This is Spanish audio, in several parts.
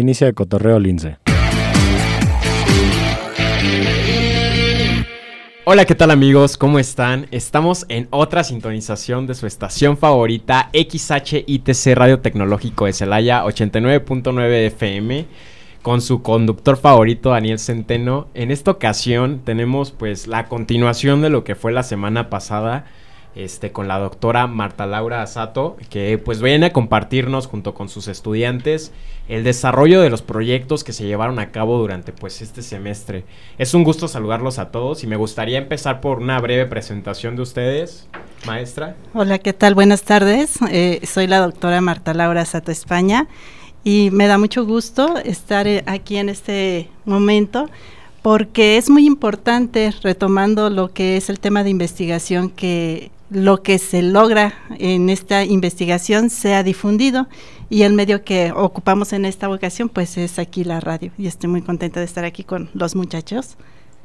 Inicia el cotorreo lince. Hola, ¿qué tal amigos? ¿Cómo están? Estamos en otra sintonización de su estación favorita XHITC Radio Tecnológico de Celaya 89.9 FM con su conductor favorito Daniel Centeno. En esta ocasión tenemos pues la continuación de lo que fue la semana pasada este, con la doctora Marta Laura Asato, que pues viene a compartirnos junto con sus estudiantes el desarrollo de los proyectos que se llevaron a cabo durante pues este semestre. Es un gusto saludarlos a todos y me gustaría empezar por una breve presentación de ustedes, maestra. Hola, ¿qué tal? Buenas tardes. Eh, soy la doctora Marta Laura Sato España y me da mucho gusto estar eh, aquí en este momento porque es muy importante, retomando lo que es el tema de investigación, que lo que se logra en esta investigación sea difundido y el medio que ocupamos en esta ocasión pues es aquí la radio y estoy muy contenta de estar aquí con los muchachos.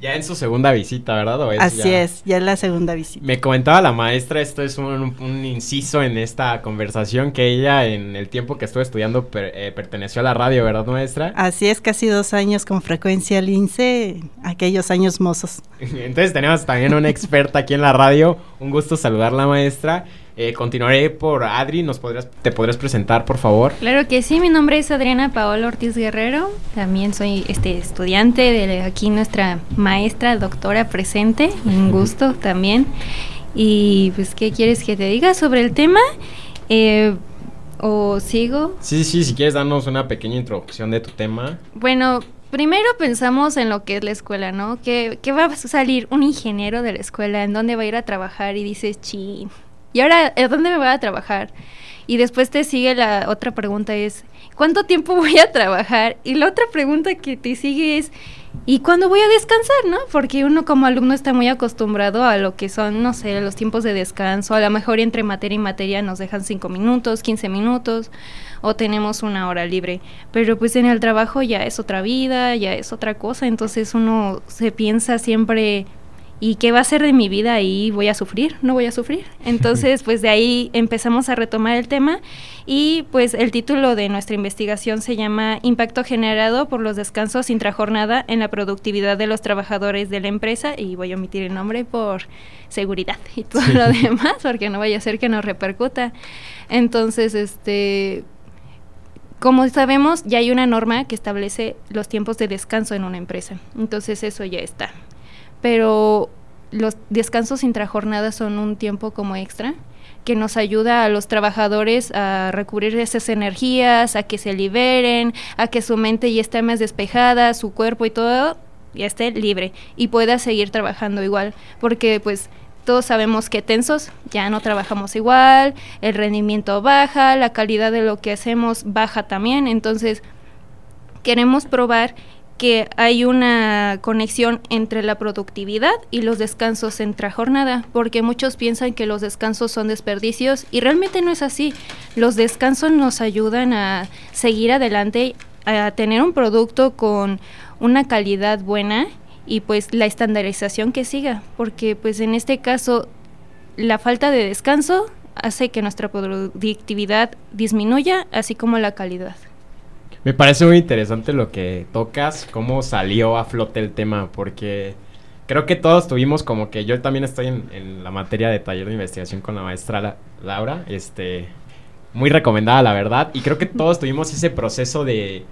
Ya en su segunda visita, ¿verdad? ¿O es Así ya- es, ya es la segunda visita. Me comentaba la maestra, esto es un, un inciso en esta conversación, que ella en el tiempo que estuvo estudiando per- eh, perteneció a la radio, ¿verdad, maestra? Así es, casi dos años con frecuencia lince, aquellos años mozos. Entonces tenemos también una experta aquí en la radio. Un gusto saludarla, maestra. Eh, continuaré por Adri. ¿Nos podrías, ¿Te podrías presentar, por favor? Claro que sí, mi nombre es Adriana Paola Ortiz Guerrero. También soy este estudiante de aquí nuestra maestra, doctora presente. Un gusto también. Y pues, ¿qué quieres que te diga sobre el tema? Eh, ¿O sigo? Sí, sí, si quieres darnos una pequeña introducción de tu tema. Bueno, primero pensamos en lo que es la escuela, ¿no? Que, que va a salir un ingeniero de la escuela, en dónde va a ir a trabajar y dices, chin. ¿Y ahora dónde me voy a trabajar? Y después te sigue la otra pregunta es, ¿cuánto tiempo voy a trabajar? Y la otra pregunta que te sigue es, ¿y cuándo voy a descansar, no? Porque uno como alumno está muy acostumbrado a lo que son, no sé, los tiempos de descanso. A lo mejor entre materia y materia nos dejan 5 minutos, 15 minutos, o tenemos una hora libre. Pero pues en el trabajo ya es otra vida, ya es otra cosa. Entonces uno se piensa siempre, ¿y qué va a ser de mi vida ahí? ¿Voy a sufrir? ¿No voy a sufrir? Entonces, pues de ahí empezamos a retomar el tema y pues el título de nuestra investigación se llama Impacto generado por los descansos intrajornada en la productividad de los trabajadores de la empresa y voy a omitir el nombre por seguridad y todo lo demás porque no vaya a ser que nos repercuta. Entonces, este como sabemos, ya hay una norma que establece los tiempos de descanso en una empresa. Entonces eso ya está pero los descansos intrajornadas son un tiempo como extra que nos ayuda a los trabajadores a recubrir esas energías, a que se liberen, a que su mente ya esté más despejada, su cuerpo y todo ya esté libre y pueda seguir trabajando igual, porque pues todos sabemos que tensos ya no trabajamos igual, el rendimiento baja, la calidad de lo que hacemos baja también, entonces queremos probar que hay una conexión entre la productividad y los descansos entre jornada, porque muchos piensan que los descansos son desperdicios y realmente no es así. Los descansos nos ayudan a seguir adelante, a tener un producto con una calidad buena y pues la estandarización que siga, porque pues en este caso la falta de descanso hace que nuestra productividad disminuya, así como la calidad. Me parece muy interesante lo que tocas, cómo salió a flote el tema, porque creo que todos tuvimos como que yo también estoy en, la materia de taller de investigación con la maestra La- Laura, este, muy recomendada la verdad, y creo que todos tuvimos ese proceso de,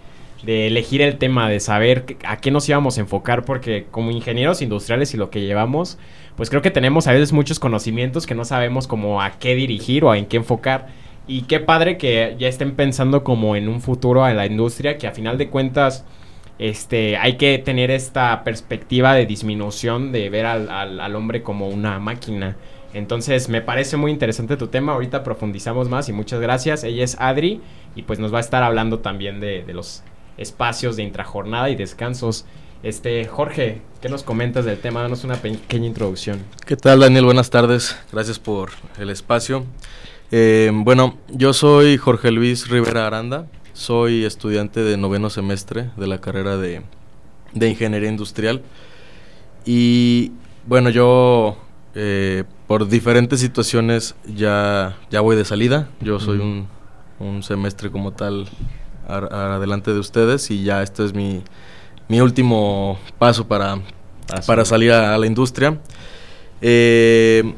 de elegir el tema, de saber a qué nos íbamos a enfocar, porque como ingenieros industriales y lo que llevamos, pues creo que tenemos a veces muchos conocimientos que no sabemos como a qué dirigir o a en qué enfocar. Y qué padre que ya estén pensando como en un futuro en la industria, que a final de cuentas este, hay que tener esta perspectiva de disminución de ver al, al, hombre como una máquina. Entonces me parece muy interesante tu tema, ahorita profundizamos más y muchas gracias. Ella es Adri y pues nos va a estar hablando también de, de los espacios de intrajornada y descansos. Este, Jorge, ¿qué nos comentas del tema? Danos una pequeña introducción. ¿Qué tal, Daniel? Buenas tardes. Gracias por el espacio. Eh, bueno, yo soy Jorge Luis Rivera Aranda. Soy estudiante de noveno semestre de la carrera de, Ingeniería Industrial. Y bueno, yo eh, por diferentes situaciones ya, ya voy de salida. Yo soy un, un semestre como tal adelante de ustedes y ya este es mi mi último paso para, para salir a, la industria. Eh,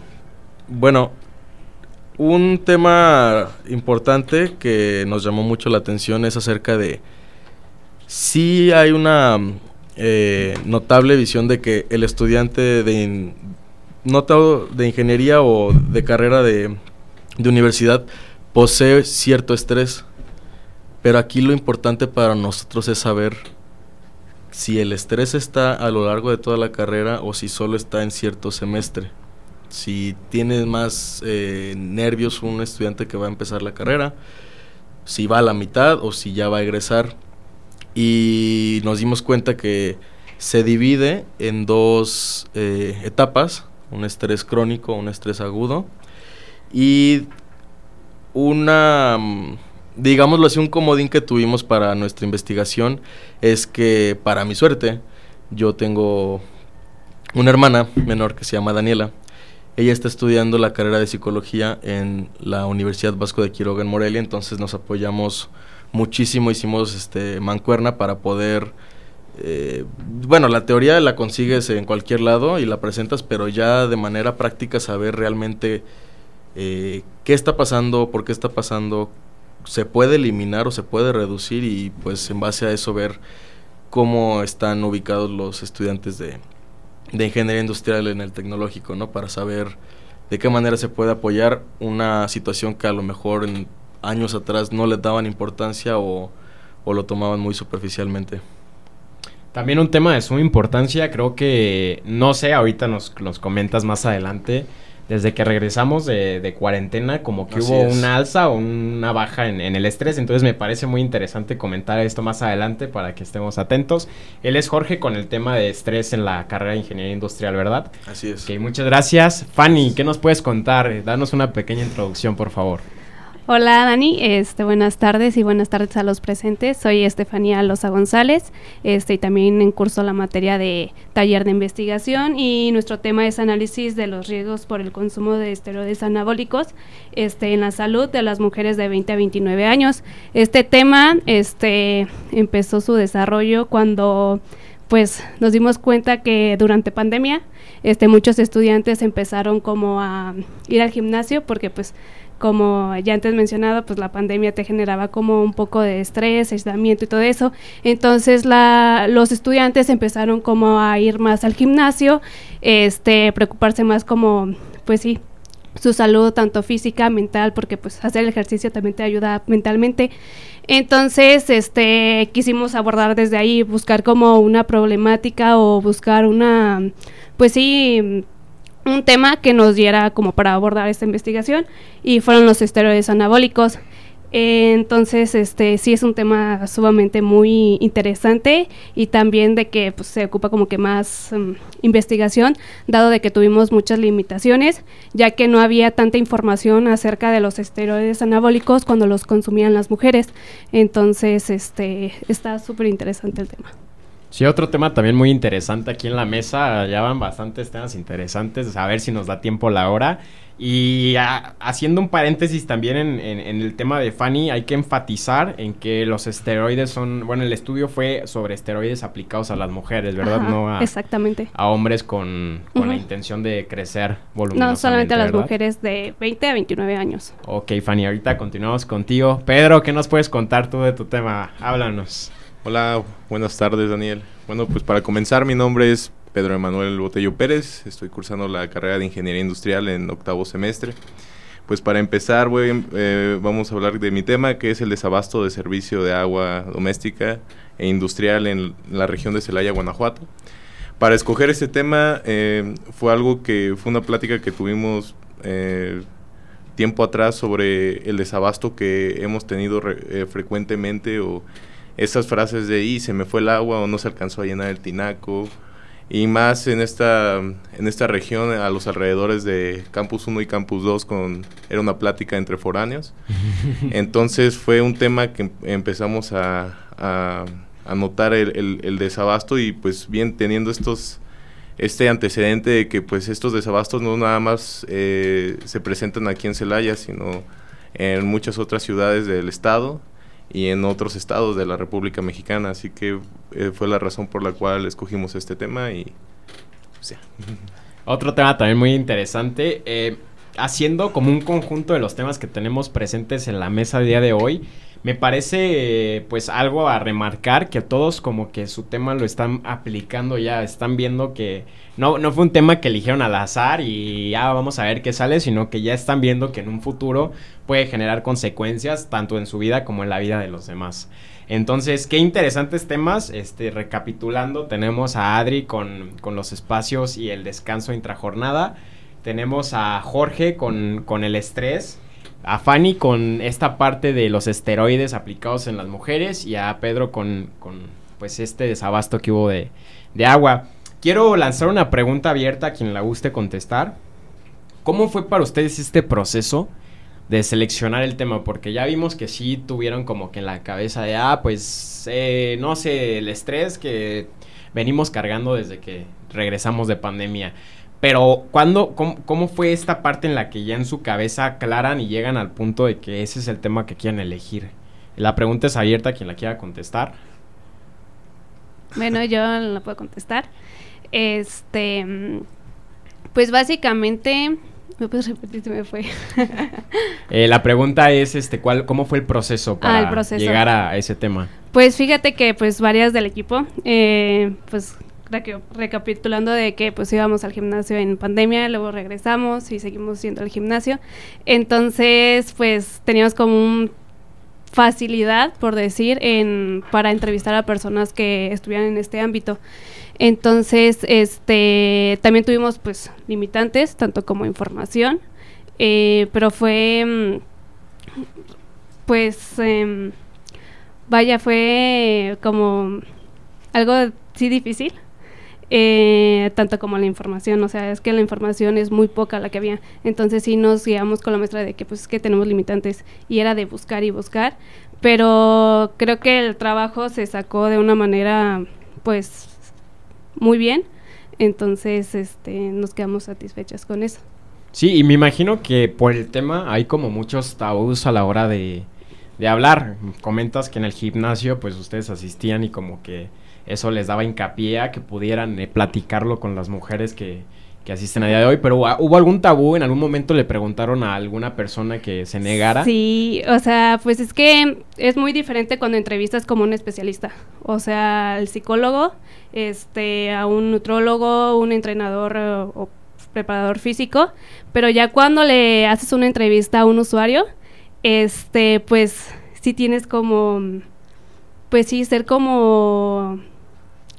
bueno, un tema importante que nos llamó mucho la atención es acerca de si hay una eh, notable visión de que el estudiante de, de ingeniería o de carrera de, de universidad posee cierto estrés, pero aquí lo importante para nosotros es saber si el estrés está a lo largo de toda la carrera o si solo está en cierto semestre. Si tiene más eh, nervios un estudiante que va a empezar la carrera, si va a la mitad o si ya va a egresar. Y nos dimos cuenta que se divide en dos eh, etapas, un estrés crónico, un estrés agudo. Y una mm, digámoslo así, un comodín que tuvimos para nuestra investigación es que, para mi suerte, yo tengo una hermana menor que se llama Daniela. Ella está estudiando la carrera de psicología en la Universidad Vasco de Quiroga en Morelia, entonces nos apoyamos muchísimo, hicimos este mancuerna para poder eh, bueno, la teoría la consigues en cualquier lado y la presentas, pero ya de manera práctica saber realmente eh, qué está pasando, por qué está pasando, se puede eliminar o se puede reducir y pues en base a eso ver cómo están ubicados los estudiantes de, ingeniería industrial en el tecnológico, ¿no? Para saber de qué manera se puede apoyar una situación que a lo mejor en años atrás no le daban importancia o, o lo tomaban muy superficialmente. También un tema de suma importancia, creo que, no sé, ahorita nos, nos comentas más adelante, desde que regresamos de, cuarentena, como que hubo una alza o una baja en, el estrés. Entonces me parece muy interesante comentar esto más adelante para que estemos atentos. Él es Jorge con el tema de estrés en la carrera de Ingeniería Industrial, ¿verdad? Así es. Ok, muchas gracias. Fanny, ¿qué nos puedes contar? Danos una pequeña introducción, por favor. Hola Dani, este, buenas tardes y buenas tardes a los presentes. Soy Estefanía Loza González este, y también en curso la materia de taller de investigación y nuestro tema es análisis de los riesgos por el consumo de esteroides anabólicos este, en la salud de las mujeres de 20 a 29 años. Este tema este, empezó su desarrollo cuando pues nos dimos cuenta que durante pandemia este, muchos estudiantes empezaron como a ir al gimnasio porque pues como ya antes mencionado, pues la pandemia te generaba como un poco de estrés, aislamiento y todo eso. Entonces los estudiantes empezaron como a ir más al gimnasio, este, preocuparse más como, pues sí, su salud tanto física, mental, porque pues hacer el ejercicio también te ayuda mentalmente. Entonces, este, quisimos abordar desde ahí, buscar como una problemática o buscar una, pues sí, un tema que nos diera como para abordar esta investigación y fueron los esteroides anabólicos. entonces, este sí es un tema sumamente muy interesante y también de que pues, se ocupa como que más mm, investigación, dado de que tuvimos muchas limitaciones, ya que no había tanta información acerca de los esteroides anabólicos cuando los consumían las mujeres. Entonces, este está súper interesante el tema. Sí, otro tema también muy interesante aquí en la mesa. Ya van bastantes temas interesantes. A ver si nos da tiempo la hora. Y haciendo un paréntesis también en, el tema de Fanny, hay que enfatizar en que los esteroides son, bueno, el estudio fue sobre esteroides aplicados a las mujeres, ¿verdad? no a, exactamente. a hombres con, la intención de crecer voluminosamente. No, solamente a las mujeres de 20 a 29 años. Ok, Fanny, ahorita continuamos contigo. Pedro, ¿qué nos puedes contar tú de tu tema? Háblanos. Hola, buenas tardes Daniel. Bueno, pues para comenzar, mi nombre es Pedro Emanuel Botello Pérez, estoy cursando la carrera de Ingeniería Industrial en octavo semestre. Pues para empezar, voy, eh, vamos a hablar de mi tema, que es el desabasto de servicio de agua doméstica e industrial en la región de Celaya, Guanajuato. Para escoger este tema eh, fue algo que fue una plática que tuvimos eh, tiempo atrás sobre el desabasto que hemos tenido frecuentemente o esas frases de y se me fue el agua o no se alcanzó a llenar el tinaco y más en esta en esta región a los alrededores de Campus 1 y Campus 2 con era una plática entre foráneos. Entonces fue un tema que empezamos a, a, notar el, el, desabasto y pues bien teniendo estos este antecedente de que pues estos desabastos no nada más eh, se presentan aquí en Celaya sino en muchas otras ciudades del estado y en otros estados de la República Mexicana. Así que eh, fue la razón por la cual escogimos este tema y pues, Otro tema también muy interesante. Eh, haciendo como un conjunto de los temas que tenemos presentes en la mesa de día de hoy, me parece pues algo a remarcar que todos como que su tema lo están aplicando ya, están viendo que no, no fue un tema que eligieron al azar y ya vamos a ver qué sale, sino que ya están viendo que en un futuro puede generar consecuencias tanto en su vida como en la vida de los demás. Entonces, qué interesantes temas. Este, recapitulando, tenemos a Adri con, con los espacios y el descanso intrajornada. Tenemos a Jorge con, con el estrés a Fanny con esta parte de los esteroides aplicados en las mujeres y a Pedro con, pues este desabasto que hubo de, agua. Quiero lanzar una pregunta abierta a quien la guste contestar. ¿Cómo fue para ustedes este proceso de seleccionar el tema? Porque ya vimos que sí tuvieron como que en la cabeza de, ah, pues eh, no sé, el estrés que venimos cargando desde que regresamos de pandemia. Pero, ¿cuándo, cómo, fue esta parte en la que ya en su cabeza aclaran y llegan al punto de que ese es el tema que quieren elegir? La pregunta es abierta a quien la quiera contestar. Bueno, yo la puedo contestar. Este, pues básicamente, ¿me puedes repetir si me fue? Eh, la pregunta es, este, ¿cuál, ¿cómo fue el proceso ah, para llegar a ese tema? Pues fíjate que, pues, varias del equipo, eh, pues, recapitulando de que pues íbamos al gimnasio en pandemia, luego regresamos y seguimos yendo al gimnasio. Entonces, pues teníamos como un facilidad, por decir, en, para entrevistar a personas que estuvieran en este ámbito. Entonces, este, también tuvimos pues limitantes, tanto como información, eh, pero fue, mm, pues, em, vaya, fue como algo sí difícil, eh, tanto como la información, o sea, es que la información es muy poca la que había, entonces sí nos guiamos con la maestra de que pues es que tenemos limitantes y era de buscar y buscar, pero creo que el trabajo se sacó de una manera pues muy bien, entonces este nos quedamos satisfechas con eso. Sí, y me imagino que por el tema hay como muchos tabús a la hora de, de hablar. Comentas que en el gimnasio pues ustedes asistían y como que eso les daba hincapié a que pudieran eh, platicarlo con las mujeres que, que asisten a día de hoy, pero ¿hubo algún tabú? ¿En algún momento le preguntaron a alguna persona que se negara? Sí, o sea, pues es que es muy diferente cuando entrevistas como un especialista, o sea, al psicólogo, este, a un nutrólogo, un entrenador eh, o preparador físico, pero ya cuando le haces una entrevista a un usuario, este, pues sí tienes como, pues sí, ser como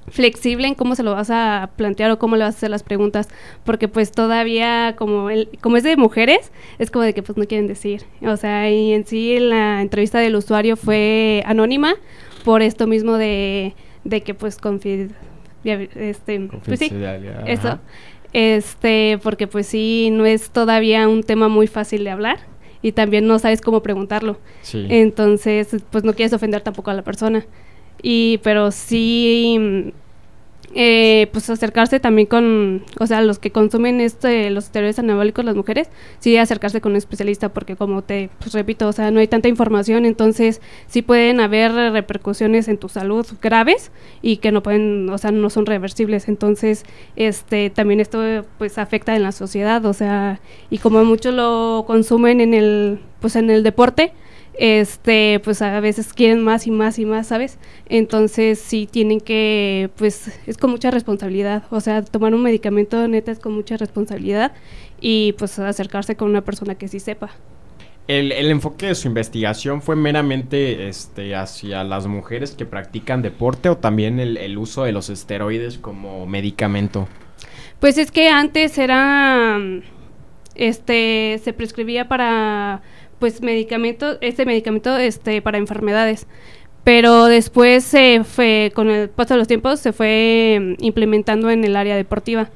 flexible en cómo se lo vas a plantear o cómo le vas a hacer las preguntas, porque pues todavía como el, como es de mujeres, es como de que pues no quieren decir. O sea, y en sí la entrevista del usuario fue anónima por esto mismo de, de que pues confid, este, pues sí, eso. Este, porque pues sí, no es todavía un tema muy fácil de hablar y también no sabes cómo preguntarlo. Entonces, pues no quieres ofender tampoco a la persona. Y, pero sí eh, pues acercarse también con, o sea, los que consumen este, los esteroides anabólicos, las mujeres, sí acercarse con un especialista porque como te pues, repito, o sea, no hay tanta información, entonces sí pueden haber repercusiones en tu salud graves y que no pueden, o sea, no son reversibles, entonces este también esto pues afecta en la sociedad, o sea, y como muchos lo consumen en el pues en el deporte, este, pues a veces quieren más y más y más, ¿sabes? Entonces sí tienen que, pues es con mucha responsabilidad, o sea, tomar un medicamento neta es con mucha responsabilidad y pues acercarse con una persona que sí sepa. el, el enfoque de su investigación fue meramente este, hacia las mujeres que practican deporte o también el, el uso de los esteroides como medicamento. Pues es que antes era, este, se prescribía para, pues, medicamento, este medicamento, este, para enfermedades. Pero después se fue, con el paso de los tiempos, se fue mm, implementando en el área deportiva.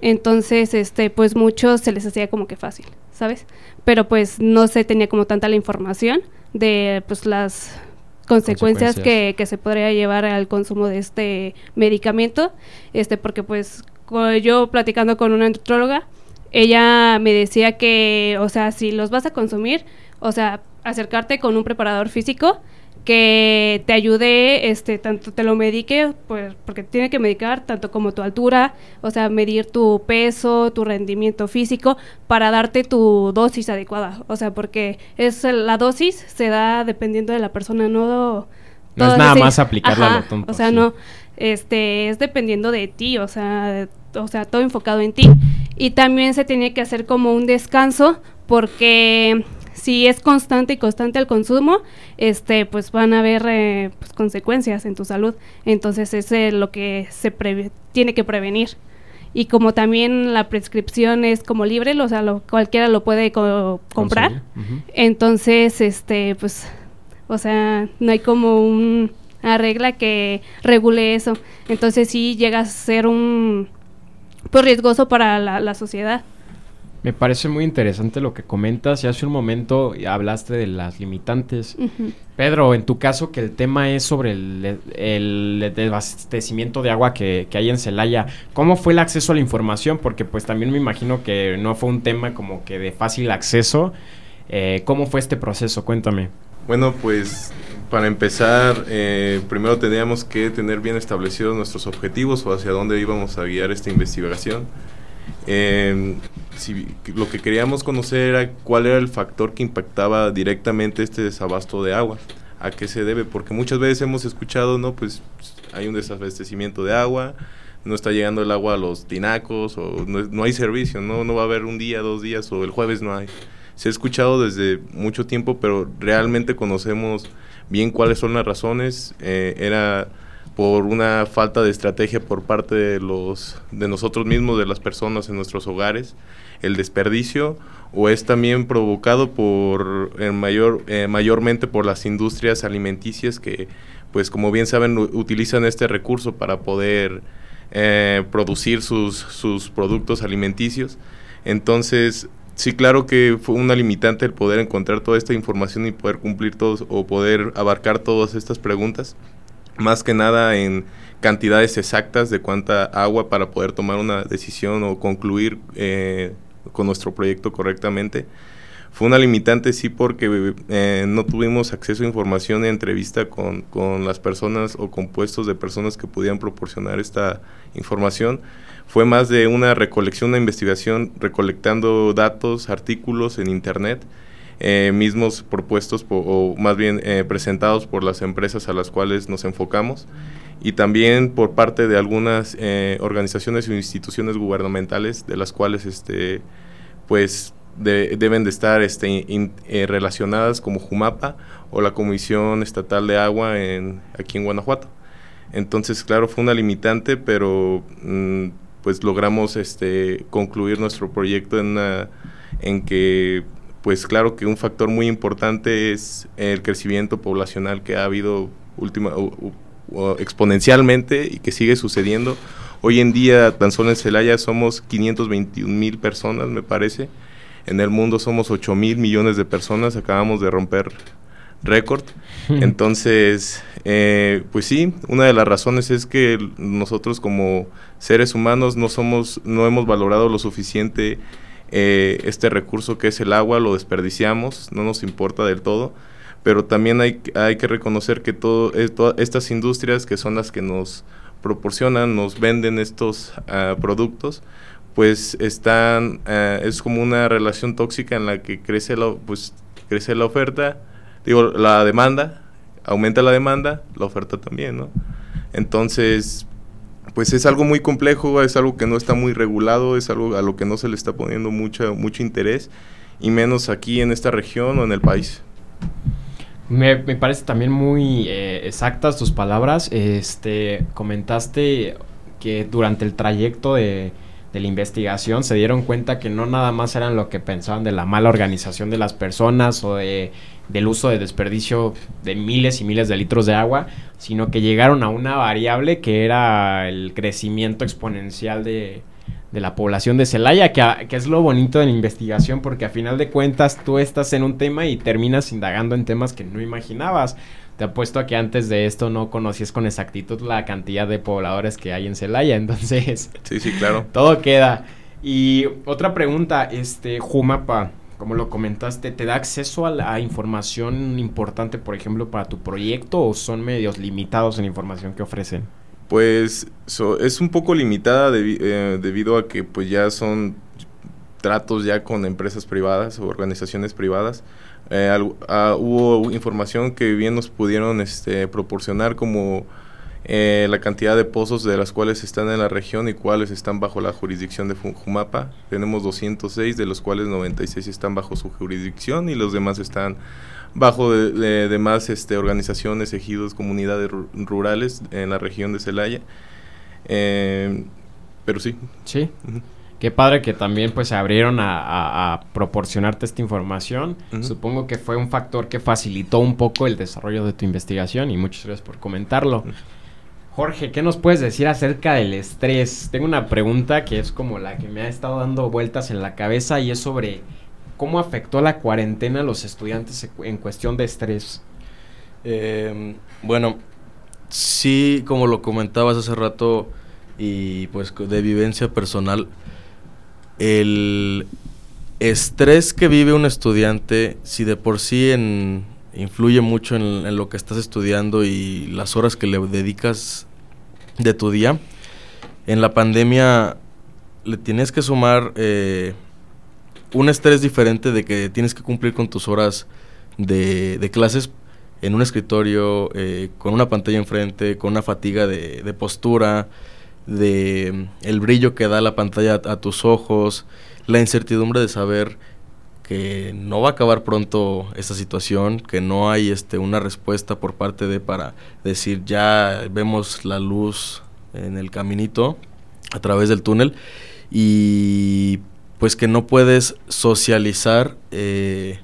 Entonces, este, pues muchos se les hacía como que fácil, ¿sabes? Pero pues no se tenía como tanta la información de pues las consecuencias, Consecuencias. Que, que se podría llevar al consumo de este medicamento, este, porque pues yo platicando con una nutróloga, ella me decía que, o sea, si los vas a consumir, o sea, acercarte con un preparador físico que te ayude, este, tanto te lo medique, pues, porque tiene que medicar tanto como tu altura, o sea, medir tu peso, tu rendimiento físico, para darte tu dosis adecuada, o sea, porque es la dosis se da dependiendo de la persona, no No es nada más aplicarla a lo Ajá, tonto, O sea, sí. no, este, es dependiendo de ti, o sea, de- o sea, todo enfocado en ti. Y también se tiene que hacer como un descanso porque si es constante y constante el consumo, este, pues van a haber eh, pues, consecuencias en tu salud. Entonces, es lo que se preve- tiene que prevenir. Y como también la prescripción es como libre, o sea, lo- cualquiera lo puede co- comprar. Entonces, este, pues, o sea, no hay como un- una regla que regule eso. Entonces sí llega a ser un, pues, riesgoso para la, la sociedad. Me parece muy interesante lo que comentas y hace un momento hablaste de las limitantes. Pedro, en tu caso que el tema es sobre el, el desabastecimiento de agua que, que hay en Celaya, ¿cómo fue el acceso a la información? Porque pues también me imagino que no fue un tema como que de fácil acceso. Eh, ¿Cómo fue este proceso? Cuéntame. Bueno, pues para empezar, eh, primero teníamos que tener bien establecidos nuestros objetivos o hacia dónde íbamos a guiar esta investigación. Eh, si, lo que queríamos conocer era cuál era el factor que impactaba directamente este desabasto de agua. ¿A qué se debe? Porque muchas veces hemos escuchado, ¿no? Pues hay un desabastecimiento de agua, no está llegando el agua a los tinacos, o no, hay servicio, ¿no? No va a haber un día, dos días, o el jueves no hay se ha escuchado desde mucho tiempo, pero realmente conocemos bien cuáles son las razones. Eh, era por una falta de estrategia por parte de los de nosotros mismos, de las personas en nuestros hogares, el desperdicio, o es también provocado por mayor eh, mayormente por las industrias alimenticias que, pues como bien saben, utilizan este recurso para poder eh, producir sus, sus productos alimenticios. Entonces, sí, claro que fue una limitante el poder encontrar toda esta información y poder cumplir todos o poder abarcar todas estas preguntas. Más que nada en cantidades exactas de cuánta agua para poder tomar una decisión o concluir eh, con nuestro proyecto correctamente. Fue una limitante, sí, porque eh, no tuvimos acceso a información en entrevista con, con las personas o con puestos de personas que pudieran proporcionar esta información. Fue más de una recolección, una investigación, recolectando datos, artículos en Internet, eh, mismos propuestos o más bien eh, presentados por las empresas a las cuales nos enfocamos y también por parte de algunas eh, organizaciones o instituciones gubernamentales de las cuales este pues de- deben de estar este, eh, relacionadas como Jumapa o la Comisión Estatal de Agua en, aquí en Guanajuato. Entonces, claro, fue una limitante, pero mm, pues logramos este, concluir nuestro proyecto en, una- en que, pues claro que un factor muy importante es el crecimiento poblacional que ha habido última, exponencialmente y que sigue sucediendo. Hoy en día, tan solo en Celaya somos 521 mil personas, me parece. En el mundo somos 8 mil millones de personas, acabamos de romper récord. Entonces, eh, pues sí, una de las razones es que nosotros como seres humanos no somos, no hemos valorado lo suficiente eh, este recurso que es el agua, lo desperdiciamos, no nos importa del todo, pero también hay, hay que reconocer que todo, eh, estas industrias que son las que nos proporcionan, nos venden estos ah, productos, pues están, ah, es como una relación tóxica en la que crece la, pues, crece la oferta, digo, la demanda, aumenta la demanda, la oferta también, ¿no? Entonces, pues es algo muy complejo, es algo que no está muy regulado, es algo a lo que no se le está poniendo mucho, mucho interés y menos aquí en esta región o en el país. Me, me parece también muy eh, exactas tus palabras. Este, comentaste que durante el trayecto de, de la investigación se dieron cuenta que no nada más eran lo que pensaban de la mala organización de las personas o de, del uso de desperdicio de miles y miles de litros de agua, sino que llegaron a una variable que era el crecimiento exponencial de, de la población de Celaya, que, a- que es lo bonito de la investigación, porque a final de cuentas tú estás en un tema y terminas indagando en temas que no imaginabas. Te apuesto a que antes de esto no conocías con exactitud la cantidad de pobladores que hay en Celaya, entonces Sí, sí, claro. todo queda. Y otra pregunta, este Jumapa, como lo comentaste, ¿te da acceso a la información importante, por ejemplo, para tu proyecto o son medios limitados en la información que ofrecen? Pues so- es un poco limitada eh, debido a que pues ya son tratos ya con empresas privadas o organizaciones privadas. Eh, ah, hubo información que bien nos pudieron este, proporcionar como eh, la cantidad de pozos de las cuales están en la región y cuáles están bajo la jurisdicción de Jumapa. Tenemos 206, de los cuales 96 están bajo su jurisdicción y los demás están bajo de, de- demás este, organizaciones, ejidos, comunidades ru- rurales en la región de Celaya. Eh, pero sí. Sí. Qué padre que también pues se abrieron a, a- a proporcionarte esta información. Supongo que fue un factor que facilitó un poco el desarrollo de tu investigación y muchas gracias por comentarlo. Jorge, ¿qué nos puedes decir acerca del estrés? Tengo una pregunta que es como la que me ha estado dando vueltas en la cabeza y es sobre cómo afectó la cuarentena a los estudiantes en cu- en cuestión de estrés. Eh, bueno, sí, como lo comentabas hace rato y pues de vivencia personal, el estrés que vive un estudiante, si de por sí influye mucho en, en lo que estás estudiando y las horas que le dedicas de tu día, en la pandemia le tienes que sumar eh, un estrés diferente de que tienes que cumplir con tus horas de, clases en un escritorio, eh, con una pantalla enfrente, con una fatiga de, postura, de el brillo que da la pantalla a, a tus ojos, la incertidumbre de saber que no va a acabar pronto esta situación, que no hay este una respuesta por parte de para decir ya vemos la luz en el caminito a través del túnel y pues que no puedes socializar eh,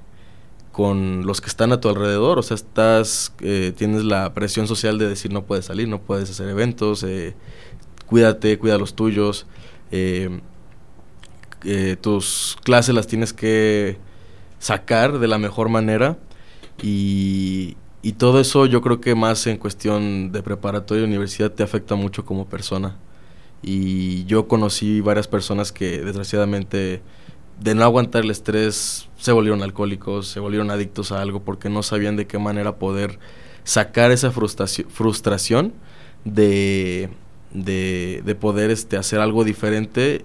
con los que están a tu alrededor, o sea, estás, eh, tienes la presión social de decir no puedes salir, no puedes hacer eventos, eh, cuídate, cuida los tuyos, eh, eh, tus clases las tienes que sacar de la mejor manera y, y todo eso yo creo que más en cuestión de preparatoria y universidad te afecta mucho como persona. Y yo conocí varias personas que desgraciadamente de no aguantar el estrés se volvieron alcohólicos, se volvieron adictos a algo porque no sabían de qué manera poder sacar esa frustraci- frustración de, de, de poder este, hacer algo diferente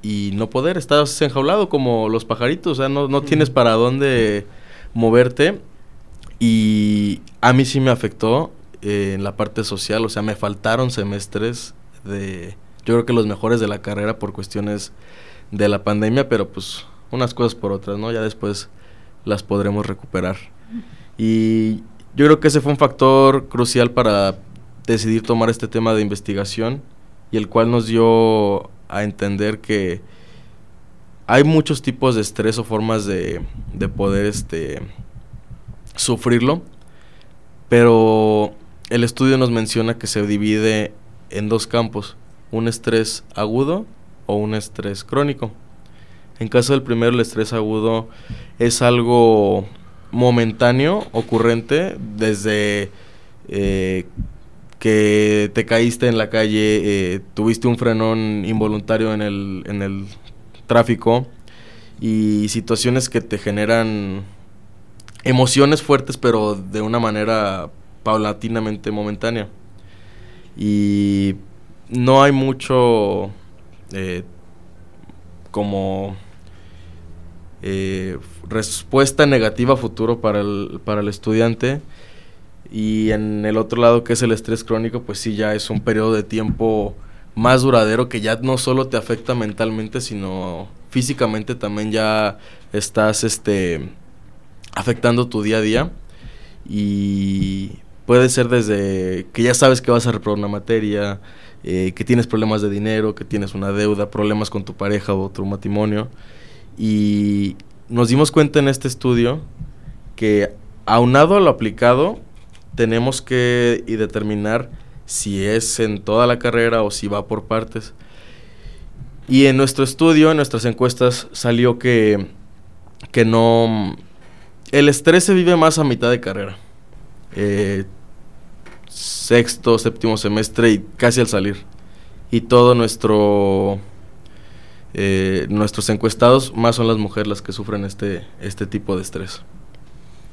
y no poder, estás enjaulado como los pajaritos, o sea, no, no tienes para dónde moverte y a mí sí me afectó eh, en la parte social, o sea, me faltaron semestres de, yo creo que los mejores de la carrera por cuestiones de la pandemia, pero pues unas cosas por otras, ¿no? Ya después las podremos recuperar. Y yo creo que ese fue un factor crucial para decidir tomar este tema de investigación y el cual nos dio a entender que hay muchos tipos de estrés o formas de, de poder este, sufrirlo, pero el estudio nos menciona que se divide en dos campos, un estrés agudo o un estrés crónico. En caso del primero, el estrés agudo es algo momentáneo, ocurrente, desde eh, que te caíste en la calle, eh, tuviste un frenón involuntario en el, en el tráfico y situaciones que te generan emociones fuertes, pero de una manera paulatinamente momentánea. Y no hay mucho eh, como eh, respuesta negativa a futuro para el, para el estudiante. Y en el otro lado, que es el estrés crónico, pues sí, ya es un periodo de tiempo más duradero que ya no solo te afecta mentalmente, sino físicamente también ya estás este afectando tu día a día y puede ser desde que ya sabes que vas a reprobar una materia, eh, que tienes problemas de dinero, que tienes una deuda, problemas con tu pareja o tu matrimonio. Y nos dimos cuenta en este estudio que aunado a lo aplicado, tenemos que y determinar si es en toda la carrera o si va por partes. Y en nuestro estudio, en nuestras encuestas, salió que, que no... El estrés se vive más a mitad de carrera. Eh, sexto, séptimo semestre y casi al salir. Y todo nuestro... Eh, nuestros encuestados más son las mujeres las que sufren este, este tipo de estrés.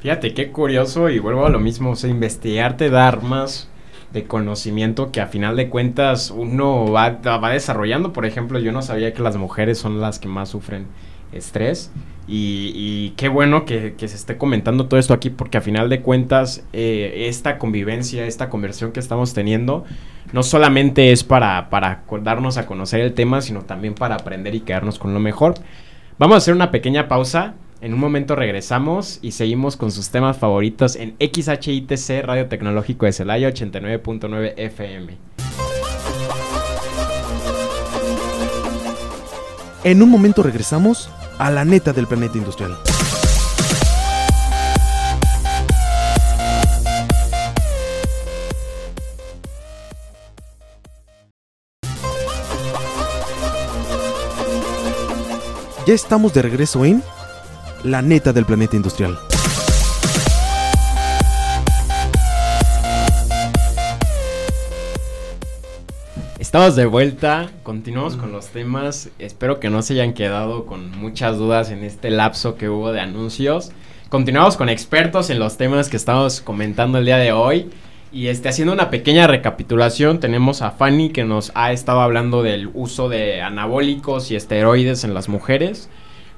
Fíjate qué curioso y vuelvo a lo mismo, o sea, investigarte, dar más de conocimiento que a final de cuentas uno va, va desarrollando. Por ejemplo, yo no sabía que las mujeres son las que más sufren estrés. Y, qué bueno que, se esté comentando todo esto aquí porque a final de cuentas eh, esta convivencia, esta conversión que estamos teniendo, no solamente es para, para darnos a conocer el tema, sino también para aprender y quedarnos con lo mejor. Vamos a hacer una pequeña pausa. En un momento regresamos y seguimos con sus temas favoritos en XHITC Radio Tecnológico de Celaya 89.9 FM. En un momento regresamos a la neta del planeta industrial. Ya estamos de regreso en La neta del planeta industrial. Estamos de vuelta, continuamos con los temas. Espero que no se hayan quedado con muchas dudas en este lapso que hubo de anuncios. Continuamos con expertos en los temas que estamos comentando el día de hoy. Y este, haciendo una pequeña recapitulación, tenemos a Fanny que nos ha estado hablando del uso de anabólicos y esteroides en las mujeres.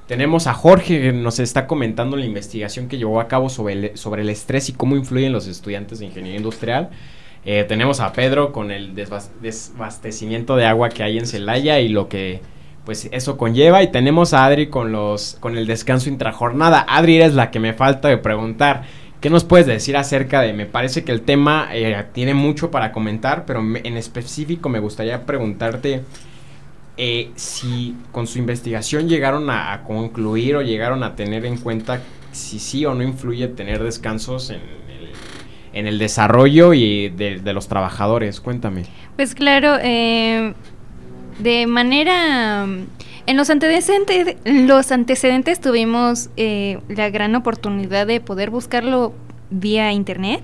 Tenemos a Jorge que nos está comentando la investigación que llevó a cabo sobre el, sobre el estrés y cómo influyen los estudiantes de ingeniería industrial. Eh, tenemos a Pedro con el desabastecimiento de agua que hay en Celaya y lo que pues eso conlleva. Y tenemos a Adri con los con el descanso intrajornada. Adri eres la que me falta de preguntar. ¿Qué nos puedes decir acerca de? Me parece que el tema eh, tiene mucho para comentar, pero en específico me gustaría preguntarte eh, si con su investigación llegaron a concluir o llegaron a tener en cuenta si sí o no influye tener descansos en, en el desarrollo y de, los trabajadores. Cuéntame. Pues claro, eh, de manera... En los antecedentes, los antecedentes tuvimos eh, la gran oportunidad de poder buscarlo vía internet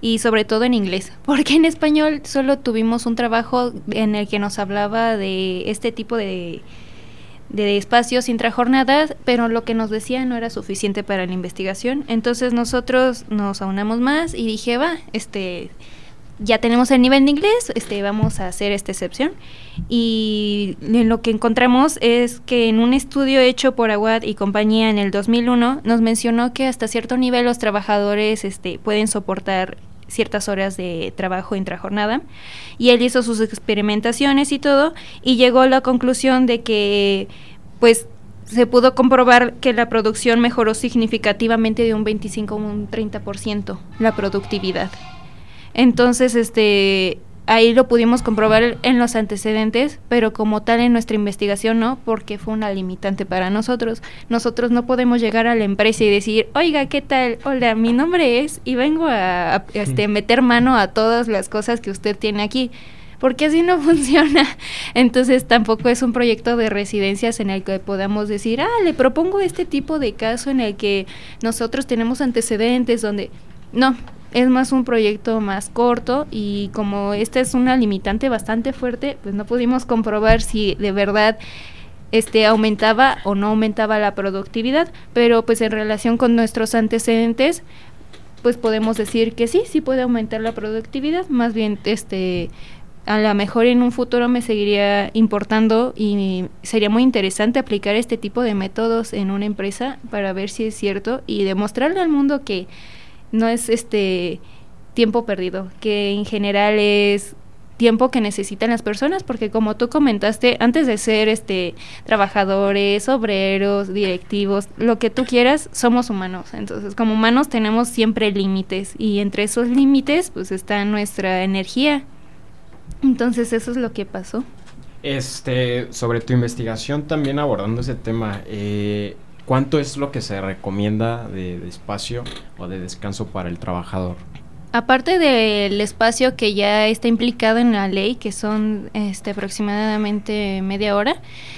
y sobre todo en inglés, porque en español solo tuvimos un trabajo en el que nos hablaba de este tipo de de espacios intrajornadas, pero lo que nos decía no era suficiente para la investigación. Entonces nosotros nos aunamos más y dije, va, este ya tenemos el nivel de inglés, este vamos a hacer esta excepción. Y lo que encontramos es que en un estudio hecho por Aguad y compañía en el 2001 nos mencionó que hasta cierto nivel los trabajadores este pueden soportar ciertas horas de trabajo intrajornada y él hizo sus experimentaciones y todo y llegó a la conclusión de que pues se pudo comprobar que la producción mejoró significativamente de un 25 a un 30% la productividad. Entonces, este ahí lo pudimos comprobar en los antecedentes, pero como tal en nuestra investigación no, porque fue una limitante para nosotros. Nosotros no podemos llegar a la empresa y decir, oiga, ¿qué tal? Hola, mi nombre es y vengo a, este, meter mano a todas las cosas que usted tiene aquí porque así no funciona. Entonces tampoco es un proyecto de residencias en el que podamos decir, ah, le propongo este tipo de caso en el que nosotros tenemos antecedentes donde... No, es más un proyecto más corto y como esta es una limitante bastante fuerte, pues no pudimos comprobar si de verdad este aumentaba o no aumentaba la productividad, pero pues en relación con nuestros antecedentes pues podemos decir que sí, sí puede aumentar la productividad, más bien este a lo mejor en un futuro me seguiría importando y sería muy interesante aplicar este tipo de métodos en una empresa para ver si es cierto y demostrarle al mundo que no es este tiempo perdido, que en general es tiempo que necesitan las personas, porque como tú comentaste, antes de ser este trabajadores, obreros, directivos, lo que tú quieras, somos humanos. Entonces, como humanos tenemos siempre límites y entre esos límites pues está nuestra energía. Entonces, eso es lo que pasó. Este, sobre tu investigación también abordando ese tema, eh, ¿cuánto es lo que se recomienda de, espacio o de descanso para el trabajador? Aparte del espacio que ya está implicado en la ley, que son este, aproximadamente media hora,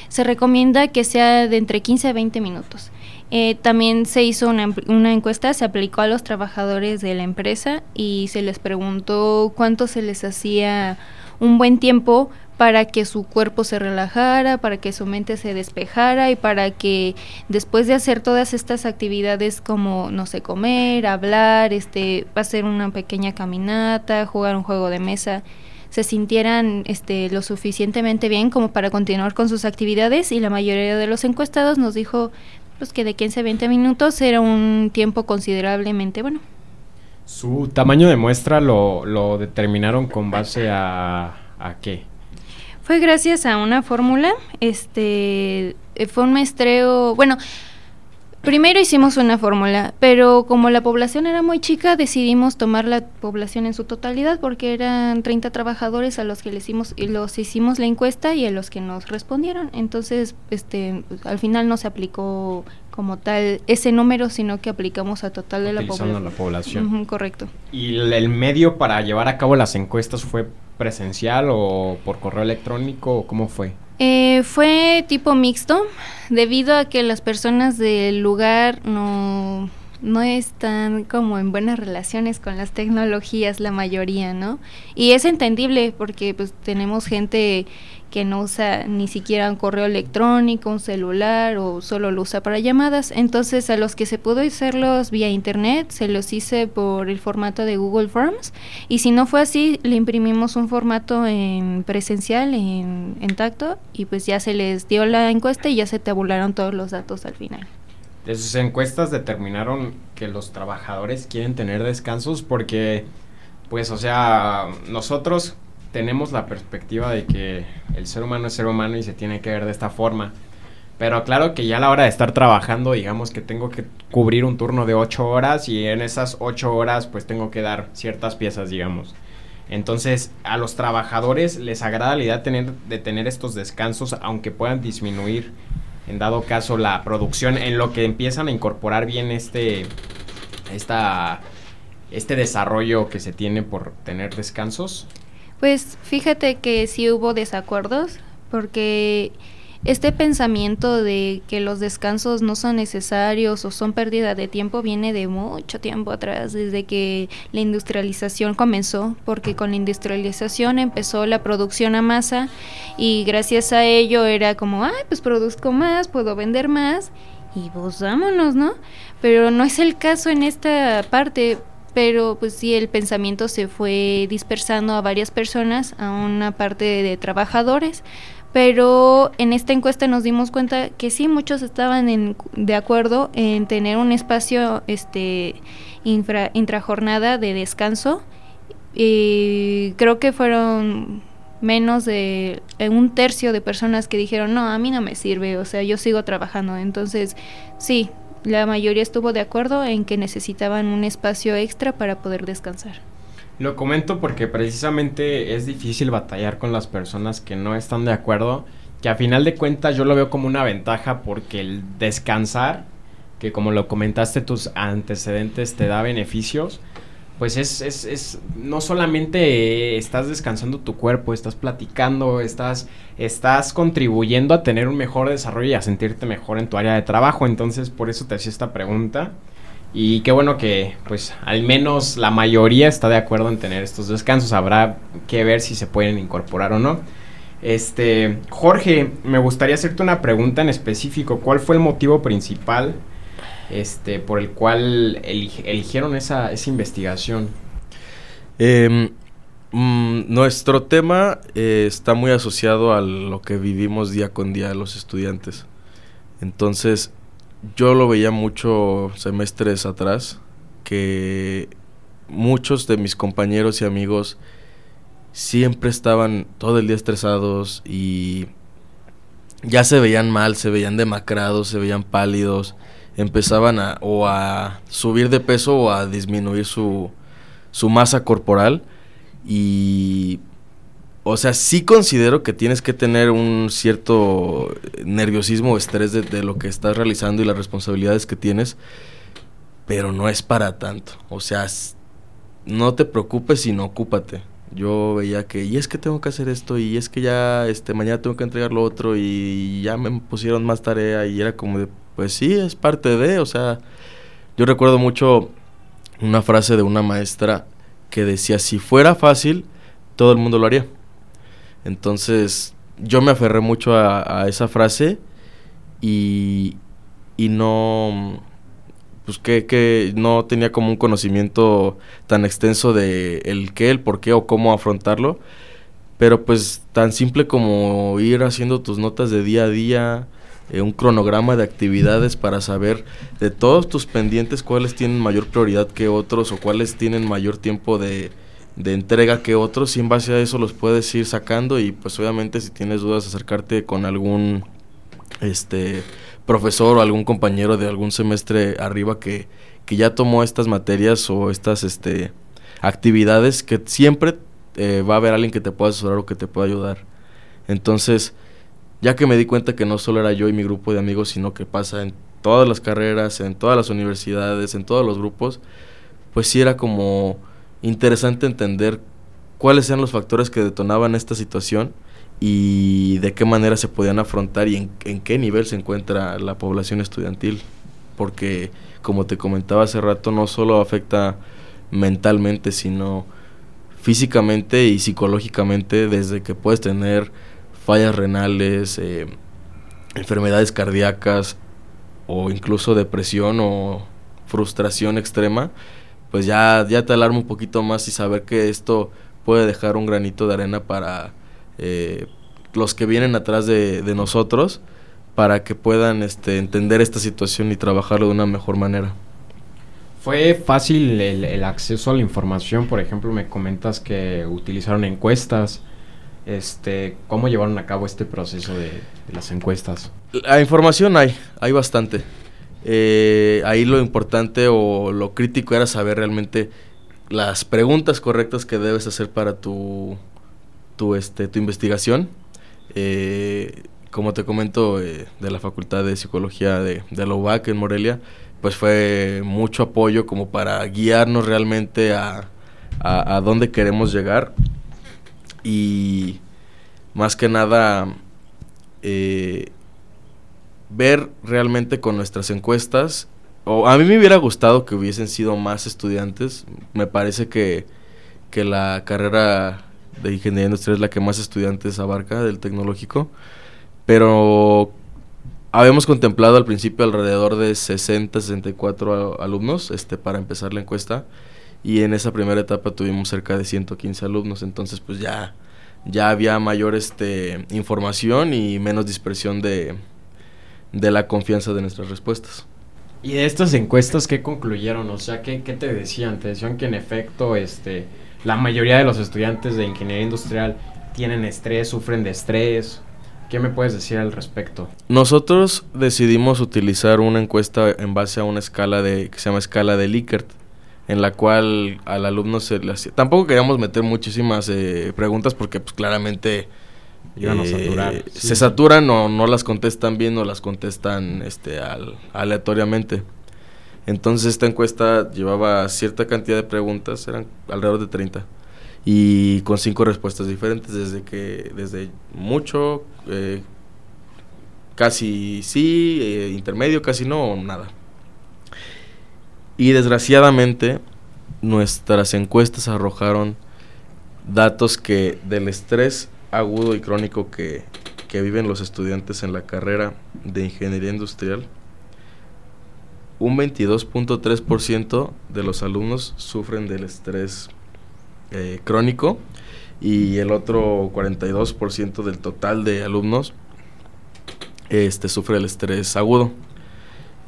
se recomienda que sea de entre 15 a 20 minutos. Eh, también se hizo una, una, encuesta, se aplicó a los trabajadores de la empresa y se les preguntó cuánto se les hacía un buen tiempo para que su cuerpo se relajara, para que su mente se despejara y para que después de hacer todas estas actividades como, no sé, comer, hablar, este, hacer una pequeña caminata, jugar un juego de mesa, se sintieran este, lo suficientemente bien como para continuar con sus actividades y la mayoría de los encuestados nos dijo pues, que de 15 a 20 minutos era un tiempo considerablemente bueno. ¿Su tamaño de muestra lo, lo determinaron con base a, a qué? Fue gracias a una fórmula, este, eh, fue un maestreo, bueno, primero hicimos una fórmula, pero como la población era muy chica, decidimos tomar la población en su totalidad porque eran 30 trabajadores a los que les hicimos, los hicimos la encuesta y a los que nos respondieron. Entonces, este, al final no se aplicó como tal ese número, sino que aplicamos a total de la población. la población. Uh -huh, correcto. ¿Y el medio para llevar a cabo las encuestas fue presencial o por correo electrónico o cómo fue? Eh, fue tipo mixto, debido a que las personas del lugar no, no están como en buenas relaciones con las tecnologías, la mayoría, ¿no? Y es entendible porque pues tenemos gente que no usa ni siquiera un correo electrónico, un celular o solo lo usa para llamadas. Entonces a los que se pudo hacerlos vía internet, se los hice por el formato de Google Forms y si no fue así, le imprimimos un formato en presencial, en, en tacto y pues ya se les dio la encuesta y ya se tabularon todos los datos al final. De sus encuestas determinaron que los trabajadores quieren tener descansos porque, pues, o sea, nosotros tenemos la perspectiva de que el ser humano es ser humano y se tiene que ver de esta forma. Pero claro que ya a la hora de estar trabajando, digamos que tengo que cubrir un turno de 8 horas y en esas 8 horas pues tengo que dar ciertas piezas, digamos. Entonces a los trabajadores les agrada la idea tener, de tener estos descansos, aunque puedan disminuir en dado caso la producción, en lo que empiezan a incorporar bien este, esta, este desarrollo que se tiene por tener descansos. Pues fíjate que sí hubo desacuerdos, porque este pensamiento de que los descansos no son necesarios o son pérdida de tiempo viene de mucho tiempo atrás, desde que la industrialización comenzó, porque con la industrialización empezó la producción a masa y gracias a ello era como, ay, pues produzco más, puedo vender más y pues vámonos, ¿no? Pero no es el caso en esta parte, pero pues sí el pensamiento se fue dispersando a varias personas, a una parte de, trabajadores, pero en esta encuesta nos dimos cuenta que sí muchos estaban de acuerdo en tener un espacio este infra, intrajornada de descanso y creo que fueron menos de un tercio de personas que dijeron no a mí no me sirve o sea yo sigo trabajando entonces sí la mayoría estuvo de acuerdo en que necesitaban un espacio extra para poder descansar. Lo comento porque precisamente es difícil batallar con las personas que no están de acuerdo, que a final de cuentas yo lo veo como una ventaja porque el descansar, que como lo comentaste tus antecedentes te da beneficios, pues es, es, es, no solamente estás descansando tu cuerpo, estás platicando, estás, estás contribuyendo a tener un mejor desarrollo y a sentirte mejor en tu área de trabajo. Entonces, por eso te hacía esta pregunta. Y qué bueno que, pues, al menos la mayoría está de acuerdo en tener estos descansos. Habrá que ver si se pueden incorporar o no. Este, Jorge, me gustaría hacerte una pregunta en específico. ¿Cuál fue el motivo principal este, por el cual elig eligieron esa, esa investigación? Eh, mm, nuestro tema eh, está muy asociado a lo que vivimos día con día los estudiantes. Entonces, yo lo veía mucho semestres atrás, que muchos de mis compañeros y amigos siempre estaban todo el día estresados y ya se veían mal, se veían demacrados, se veían pálidos, empezaban a o a subir de peso o a disminuir su, su masa corporal y o sea, sí considero que tienes que tener un cierto nerviosismo o estrés de, de, lo que estás realizando y las responsabilidades que tienes, pero no es para tanto. O sea, no te preocupes sino ocúpate. Yo veía que, y es que tengo que hacer esto, y es que ya este mañana tengo que entregar lo otro, y ya me pusieron más tarea, y era como de, pues sí, es parte de, o sea, yo recuerdo mucho una frase de una maestra que decía, si fuera fácil, todo el mundo lo haría. Entonces, yo me aferré mucho a, esa frase y, y no, pues que, que, no tenía como un conocimiento tan extenso de el qué, el por qué o cómo afrontarlo. Pero pues tan simple como ir haciendo tus notas de día a día, eh, un cronograma de actividades para saber de todos tus pendientes cuáles tienen mayor prioridad que otros o cuáles tienen mayor tiempo de, de entrega que otros y en base a eso los puedes ir sacando y pues obviamente si tienes dudas acercarte con algún este profesor o algún compañero de algún semestre arriba que, que ya tomó estas materias o estas este actividades que siempre eh, va a haber alguien que te pueda asesorar o que te pueda ayudar. Entonces, ya que me di cuenta que no solo era yo y mi grupo de amigos, sino que pasa en todas las carreras, en todas las universidades, en todos los grupos, pues sí era como interesante entender cuáles eran los factores que detonaban esta situación y de qué manera se podían afrontar y en, en, qué nivel se encuentra la población estudiantil. Porque, como te comentaba hace rato, no solo afecta mentalmente, sino físicamente y psicológicamente, desde que puedes tener fallas renales, eh, enfermedades cardíacas o incluso depresión o frustración extrema, pues ya, ya te alarma un poquito más y saber que esto puede dejar un granito de arena para eh, los que vienen atrás de, de, nosotros para que puedan este, entender esta situación y trabajarlo de una mejor manera. ¿Fue fácil el, el, acceso a la información? Por ejemplo, me comentas que utilizaron encuestas. Este, ¿Cómo llevaron a cabo este proceso de, de las encuestas? La información hay, hay bastante. Eh, ahí lo importante o lo crítico era saber realmente las preguntas correctas que debes hacer para tu, tu, este, tu investigación. Eh, como te comento, eh, de la Facultad de Psicología de, de la UBAC en Morelia, pues fue mucho apoyo como para guiarnos realmente a, a, a dónde queremos llegar. Y más que nada, eh, ver realmente con nuestras encuestas, o a mí me hubiera gustado que hubiesen sido más estudiantes, me parece que, que la carrera de ingeniería industrial es la que más estudiantes abarca del tecnológico, pero habíamos contemplado al principio alrededor de 60, 64 alumnos este, para empezar la encuesta y en esa primera etapa tuvimos cerca de 115 alumnos, entonces pues ya, ya había mayor este, información y menos dispersión de, de la confianza de nuestras respuestas. ¿Y de estas encuestas qué concluyeron? O sea, ¿qué, qué te decían? Te decían que en efecto este, la mayoría de los estudiantes de ingeniería industrial tienen estrés, sufren de estrés. ¿Qué me puedes decir al respecto? Nosotros decidimos utilizar una encuesta en base a una escala de que se llama escala de Likert, en la cual al alumno se le hacía... Tampoco queríamos meter muchísimas eh, preguntas porque pues claramente Iban a saturar. Eh, sí. Se saturan o no las contestan bien o las contestan este, al, aleatoriamente. Entonces esta encuesta llevaba cierta cantidad de preguntas, eran alrededor de 30, y con cinco respuestas diferentes, desde que desde mucho, eh, casi sí, eh, intermedio, casi no, o nada. Y desgraciadamente nuestras encuestas arrojaron datos que del estrés agudo y crónico que, que, viven los estudiantes en la carrera de ingeniería industrial, un 22.3% de los alumnos sufren del estrés eh, crónico y el otro 42% del total de alumnos este, sufre el estrés agudo.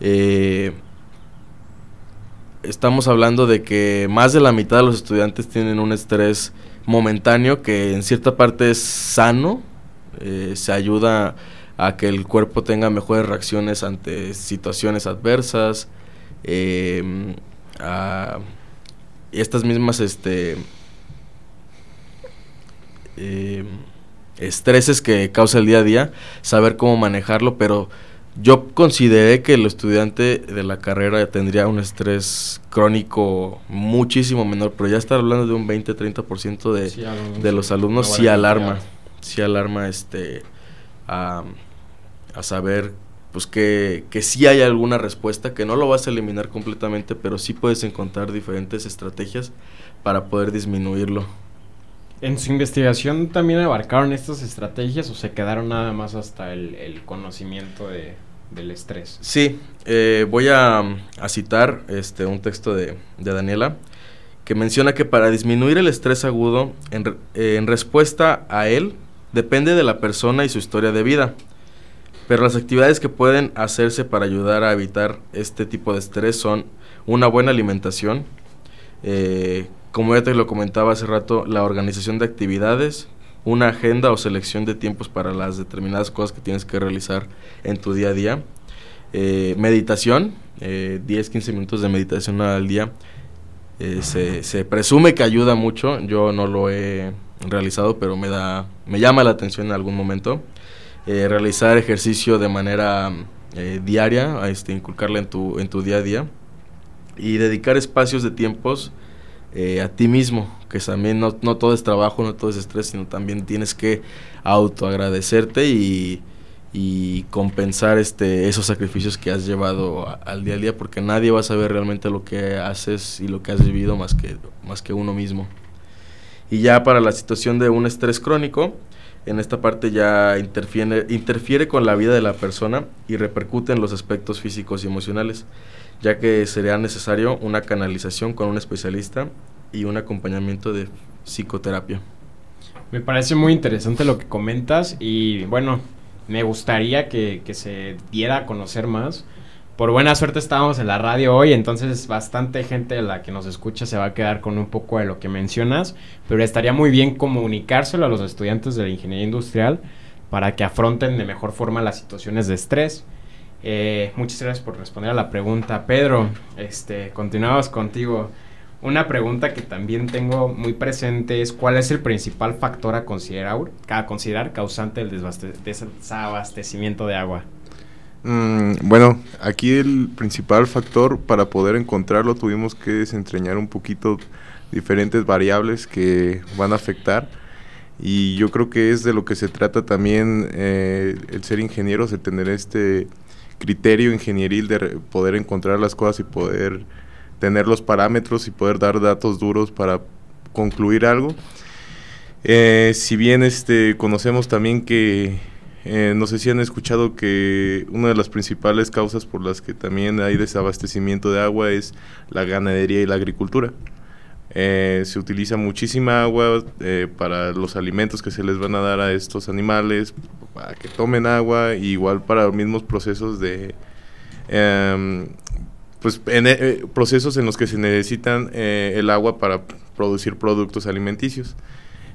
Eh, estamos hablando de que más de la mitad de los estudiantes tienen un estrés momentáneo que en cierta parte es sano, eh, se ayuda a que el cuerpo tenga mejores reacciones ante situaciones adversas, eh, a estas mismas este, eh, estreses que causa el día a día, saber cómo manejarlo, pero yo consideré que el estudiante de la carrera tendría un estrés crónico muchísimo menor, pero ya estar hablando de un 20-30% de, Sí, de los alumnos sí alarma, sí alarma este a, a saber pues que, que sí hay alguna respuesta, que no lo vas a eliminar completamente, pero sí puedes encontrar diferentes estrategias para poder disminuirlo. ¿En su investigación también abarcaron estas estrategias o se quedaron nada más hasta el, el conocimiento de, del estrés? Sí, eh, voy a, citar este, un texto de, de Daniela que menciona que para disminuir el estrés agudo, en, en respuesta a él, depende de la persona y su historia de vida. Pero las actividades que pueden hacerse para ayudar a evitar este tipo de estrés son una buena alimentación, eh, como ya te lo comentaba hace rato, la organización de actividades, una agenda o selección de tiempos para las determinadas cosas que tienes que realizar en tu día a día, eh, meditación, eh, 10-15 minutos de meditación al día, eh, se, se presume que ayuda mucho, yo no lo he realizado, pero me da, me llama la atención en algún momento. Eh, realizar ejercicio de manera eh, diaria, este, inculcarla en tu, en tu día a día. Y dedicar espacios de tiempos eh, a ti mismo, que también no, no todo es trabajo, no todo es estrés, sino también tienes que autoagradecerte y, y compensar este, esos sacrificios que has llevado al día a día, porque nadie va a saber realmente lo que haces y lo que has vivido más que, más que uno mismo. Y ya para la situación de un estrés crónico, en esta parte ya interfiere, interfiere con la vida de la persona y repercute en los aspectos físicos y emocionales, ya que sería necesario una canalización con un especialista y un acompañamiento de psicoterapia. Me parece muy interesante lo que comentas y bueno, me gustaría que, que se diera a conocer más. Por buena suerte estábamos en la radio hoy, entonces bastante gente la que nos escucha se va a quedar con un poco de lo que mencionas, pero estaría muy bien comunicárselo a los estudiantes de la ingeniería industrial para que afronten de mejor forma las situaciones de estrés. Eh, muchas gracias por responder a la pregunta. Pedro, este, continuamos contigo. Una pregunta que también tengo muy presente es cuál es el principal factor a considerar, a considerar causante del desabastecimiento de agua. Mm, bueno, aquí el principal factor para poder encontrarlo tuvimos que desentrañar un poquito diferentes variables que van a afectar y yo creo que es de lo que se trata también eh, el ser ingenieros, el tener este criterio ingenieril de poder encontrar las cosas y poder tener los parámetros y poder dar datos duros para concluir algo. Eh, si bien este conocemos también que eh, no sé si han escuchado que una de las principales causas por las que también hay desabastecimiento de agua es la ganadería y la agricultura. Eh, se utiliza muchísima agua eh, para los alimentos que se les van a dar a estos animales, para que tomen agua, igual para los mismos procesos de... em, pues en, eh, procesos en los que se necesitan eh, el agua para producir productos alimenticios.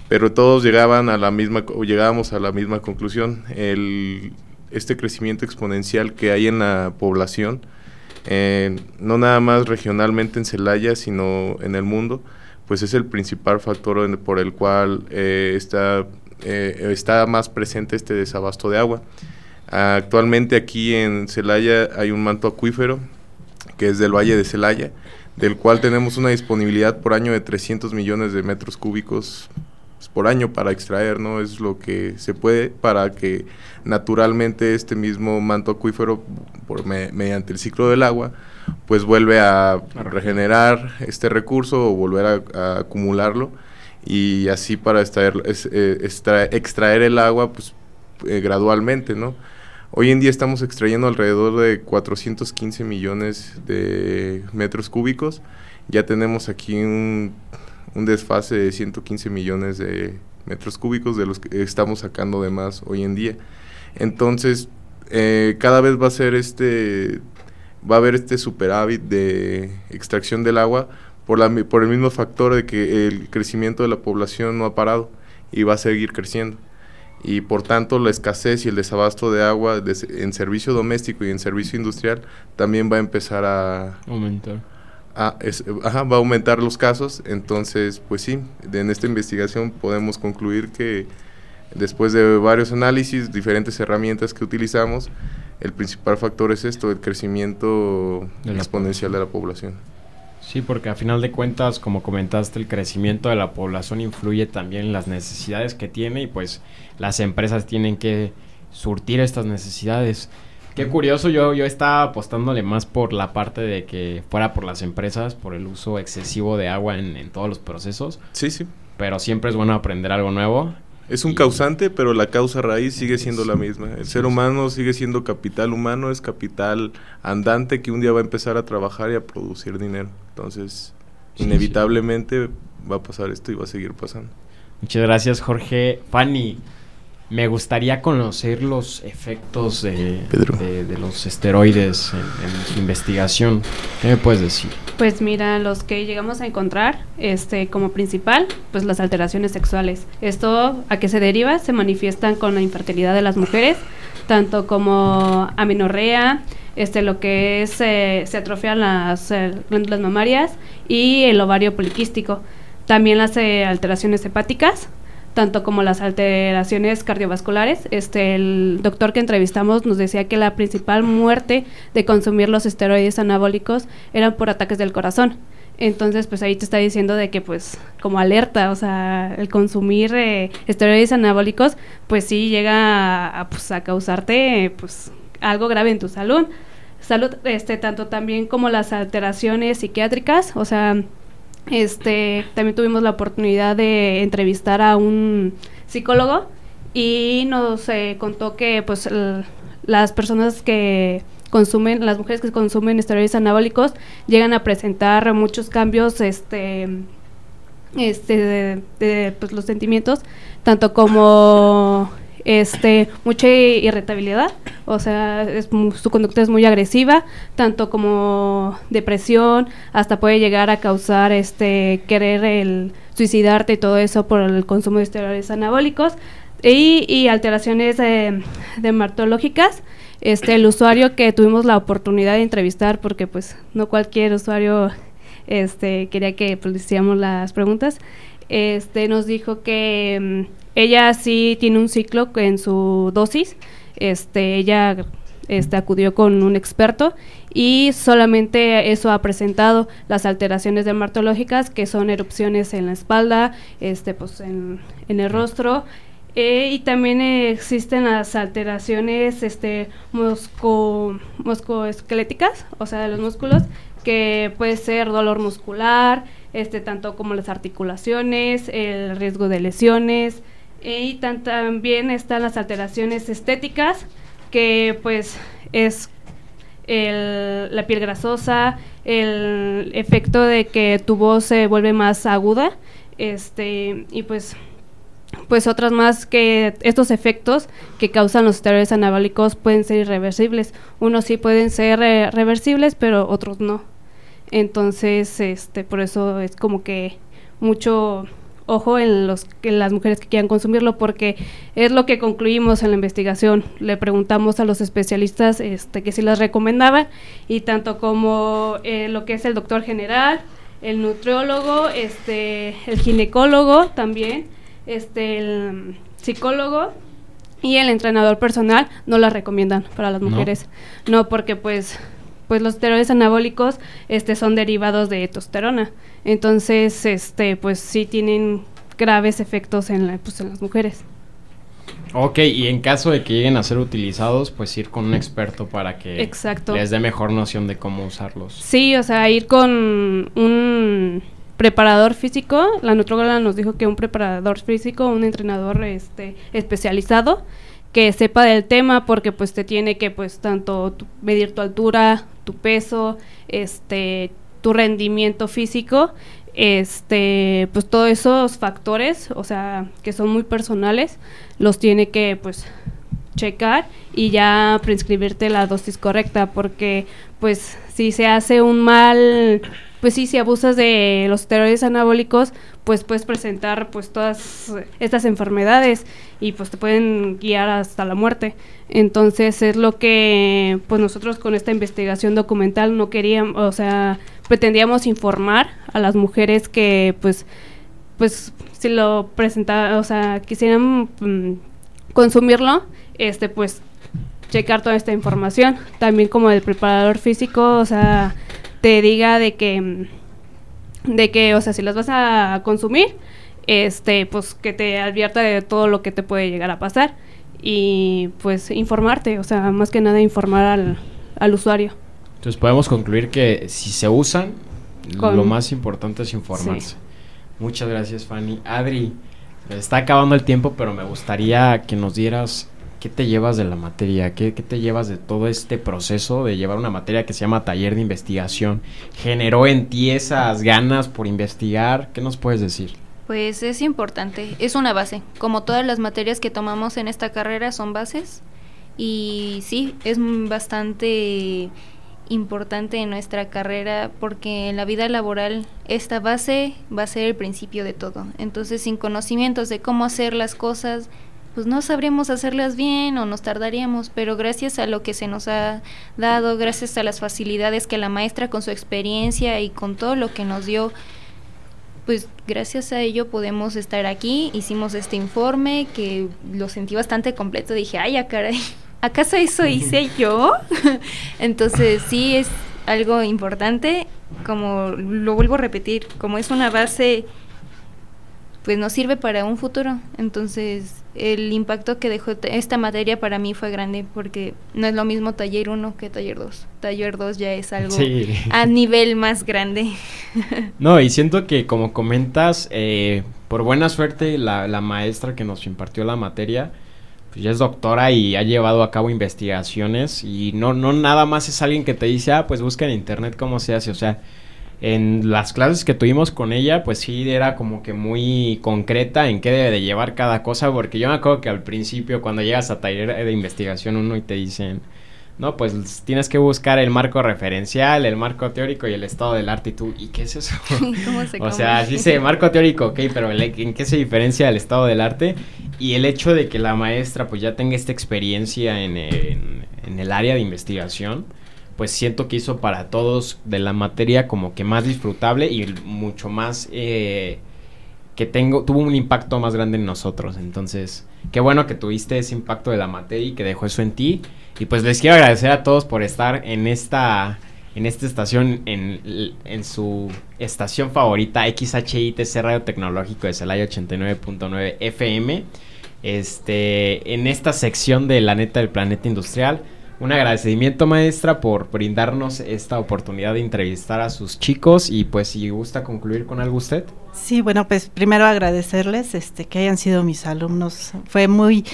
Pero todos llegaban a la misma llegábamos a la misma conclusión. El este crecimiento exponencial que hay en la población no nada más regionalmente en Celaya sino en el mundo pues es el principal factor por el cual eh, está eh, está más presente este desabasto de agua. Actualmente aquí en Celaya hay un manto acuífero que es del Valle de Celaya del cual tenemos una disponibilidad por año de 300 millones de metros cúbicos por año para extraer, ¿no? Es lo que se puede para que naturalmente este mismo manto acuífero, por me- mediante el ciclo del agua, pues vuelve a regenerar este recurso o volver a, acumularlo y así para extraer, eh, extra- extraer el agua pues eh, gradualmente, ¿no? Hoy en día estamos extrayendo alrededor de 415 millones de metros cúbicos. Ya tenemos aquí un, un desfase de 115 millones de metros cúbicos de los que estamos sacando de más hoy en día. Entonces, eh, cada vez va a ser este va a haber este superávit de extracción del agua por, la, por el mismo factor de que el crecimiento de la población no ha parado y va a seguir creciendo. Y por tanto la escasez y el desabasto de agua en servicio doméstico y en servicio industrial también va a empezar a aumentar. Va a aumentar los casos. Entonces, pues sí, en esta investigación podemos concluir que después de varios análisis, diferentes herramientas que utilizamos, el principal factor es esto, el crecimiento exponencial de la población. Sí, porque a final de cuentas, como comentaste, el crecimiento de la población influye también en las necesidades que tiene y pues las empresas tienen que surtir estas necesidades. Qué curioso, yo, yo estaba apostándole más por la parte de que fuera por las empresas, por el uso excesivo de agua en, en todos los procesos. Sí, sí. Pero siempre es bueno aprender algo nuevo es un causante, pero la causa raíz sigue siendo la misma. El ser humano sigue siendo capital humano, es capital andante que un día va a empezar a trabajar y a producir dinero. Entonces, inevitablemente va a pasar esto y va a seguir pasando. Muchas gracias, Jorge. Fanny, me gustaría conocer los efectos de, de, los esteroides en, su investigación. ¿Qué me puedes decir? Pues mira, los que llegamos a encontrar este, como principal, pues las alteraciones sexuales. Esto a qué se deriva? Se manifiestan con la infertilidad de las mujeres, tanto como amenorrea, este, lo que es, eh, se atrofian las eh, glándulas mamarias y el ovario poliquístico. También las eh, alteraciones hepáticas, tanto como las alteraciones cardiovasculares. Este, el doctor que entrevistamos nos decía que la principal muerte de consumir los esteroides anabólicos eran por ataques del corazón. Entonces, pues ahí te está diciendo de que, pues, como alerta, o sea, el consumir eh, esteroides anabólicos, pues sí llega a, pues, a causarte, pues, algo grave en tu salud. Salud, este, tanto también como las alteraciones psiquiátricas, o sea, este, también tuvimos la oportunidad de entrevistar a un psicólogo y nos eh, contó que pues las personas que consumen, las mujeres que consumen esteroides anabólicos llegan a presentar muchos cambios este este de, pues, los sentimientos tanto como este, mucha irritabilidad, o sea, su conducta es muy agresiva, tanto como depresión, hasta puede llegar a causar este querer el suicidarte y todo eso por el consumo de esteroides anabólicos y, alteraciones dermatológicas. Este, el usuario que tuvimos la oportunidad de entrevistar, porque pues no cualquier usuario este, quería que pues, hiciéramos las preguntas, este, nos dijo que mm, ella sí tiene un ciclo en su dosis. Este, ella este, acudió con un experto y solamente eso ha presentado las alteraciones dermatológicas que son erupciones en la espalda, este, pues en, el rostro. Eh, y también existen las alteraciones este, musco, muscoesqueléticas, o sea, de los músculos, que puede ser dolor muscular, este, tanto como las articulaciones, el riesgo de lesiones, y también están las alteraciones estéticas, que pues es la piel grasosa, el efecto de que tu voz se vuelve más aguda, este, y pues pues otras más que estos efectos que causan los esteroides anabólicos pueden ser irreversibles. Unos sí pueden ser eh, reversibles, pero otros no. Entonces, este, por eso es como que mucho ojo en, los, en las mujeres que quieran consumirlo porque es lo que concluimos en la investigación. Le preguntamos a los especialistas este, que si las recomendaban y tanto como eh, lo que es el doctor general, el nutriólogo, este, el ginecólogo también, este, el psicólogo y el entrenador personal no las recomiendan para las mujeres. No, porque pues pues los esteroides anabólicos este son derivados de testosterona. Entonces, este pues sí tienen graves efectos en, la, pues, en las mujeres. Ok, y en caso de que lleguen a ser utilizados, pues ir con un experto para que Exacto. les dé mejor noción de cómo usarlos. Sí, o sea, ir con un preparador físico. La nutróloga nos dijo que un preparador físico, un entrenador este, especializado, que sepa del tema porque pues te tiene que pues tanto medir tu altura, tu peso, este, tu rendimiento físico, este, pues todos esos factores, o sea, que son muy personales, los tiene que pues checar y ya prescribirte la dosis correcta, porque pues si se hace un mal, pues sí, si abusas de los esteroides anabólicos, pues puedes presentar pues todas estas enfermedades y pues te pueden guiar hasta la muerte. Entonces es lo que pues nosotros con esta investigación documental no queríamos, o sea, pretendíamos informar a las mujeres que pues pues si lo presentaba, o sea, quisieran mm, consumirlo, este pues checar toda esta información. También como el preparador físico, o sea, te diga de que, mm, de que, o sea, si las vas a consumir, este, pues que te advierta de todo lo que te puede llegar a pasar y pues informarte, o sea, más que nada informar al, al usuario. Entonces podemos concluir que si se usan, Con- lo más importante es informarse. Muchas gracias, Fanny. Adri, está acabando el tiempo, pero me gustaría que nos dieras qué te llevas de la materia, qué, qué te llevas de todo este proceso de llevar una materia que se llama taller de investigación. ¿Generó en ti esas ganas por investigar? ¿Qué nos puedes decir? Pues es importante, es una base. Como todas las materias que tomamos en esta carrera son bases. Y sí, es bastante importante en nuestra carrera porque en la vida laboral esta base va a ser el principio de todo. Entonces, sin conocimientos de cómo hacer las cosas, pues no sabríamos hacerlas bien o nos tardaríamos, pero gracias a lo que se nos ha dado, gracias a las facilidades que la maestra con su experiencia y con todo lo que nos dio, pues gracias a ello podemos estar aquí. Hicimos este informe que lo sentí bastante completo. Dije, ay, ya caray, ¿acaso eso hice yo? Entonces sí es algo importante, como lo vuelvo a repetir, como es una base, pues nos sirve para un futuro. Entonces el impacto que dejó esta materia para mí fue grande, porque no es lo mismo taller 1 que taller 2. Taller 2 ya es algo Sí. a nivel más grande. No, y siento que como comentas, eh, por buena suerte la, la maestra que nos impartió la materia, pues ya es doctora y ha llevado a cabo investigaciones y no, no nada más es alguien que te dice, ah, pues busca en internet cómo se hace, o sea, en las clases que tuvimos con ella, pues sí era como que muy concreta en qué debe de llevar cada cosa, porque yo me acuerdo que al principio cuando llegas a taller de investigación uno y te dicen, no, pues tienes que buscar el marco referencial, el marco teórico y el estado del arte. Y tú, ¿y qué es eso? ¿Cómo se o sea, dice marco teórico, ok, pero el- ¿en qué se diferencia el estado del arte? Y el hecho de que la maestra pues ya tenga esta experiencia en, en- en el área de investigación, pues siento que hizo para todos de la materia como que más disfrutable y mucho más... eh, que tengo, tuvo un impacto más grande en nosotros. Entonces, qué bueno que tuviste ese impacto de la materia y que dejó eso en ti. Y pues les quiero agradecer a todos por estar en esta, en esta estación, en, en su estación favorita, XHITC Radio Tecnológico de Celaya 89.9 FM. Este, en esta sección de La Neta del Planeta Industrial. Un agradecimiento, maestra, por brindarnos esta oportunidad de entrevistar a sus chicos. Y pues, si gusta concluir con algo usted. Sí, bueno, pues primero agradecerles este, que hayan sido mis alumnos. Fue muy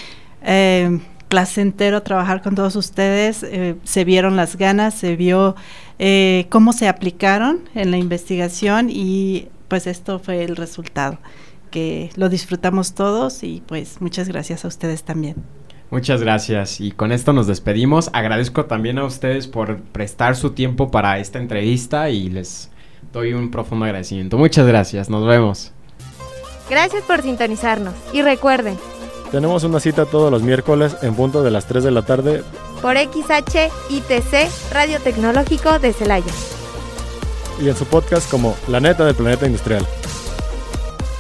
eh, placentero trabajar con todos ustedes. eh, se vieron las ganas, se vio eh, cómo se aplicaron en la investigación y pues esto fue el resultado, que lo disfrutamos todos y pues muchas gracias a ustedes también. Muchas gracias y con esto nos despedimos. Agradezco también a ustedes por prestar su tiempo para esta entrevista y les doy un profundo agradecimiento. Muchas gracias, nos vemos. Gracias por sintonizarnos y recuerden, Tenemos una cita todos los miércoles en punto de las 3 de la tarde. por XHITC Radio Tecnológico de Celaya. y en su podcast como La Neta del Planeta Industrial,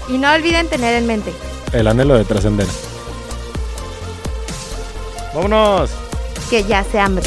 Y no olviden tener en mente, el anhelo de trascender. ¡Vámonos! que ya se hambre.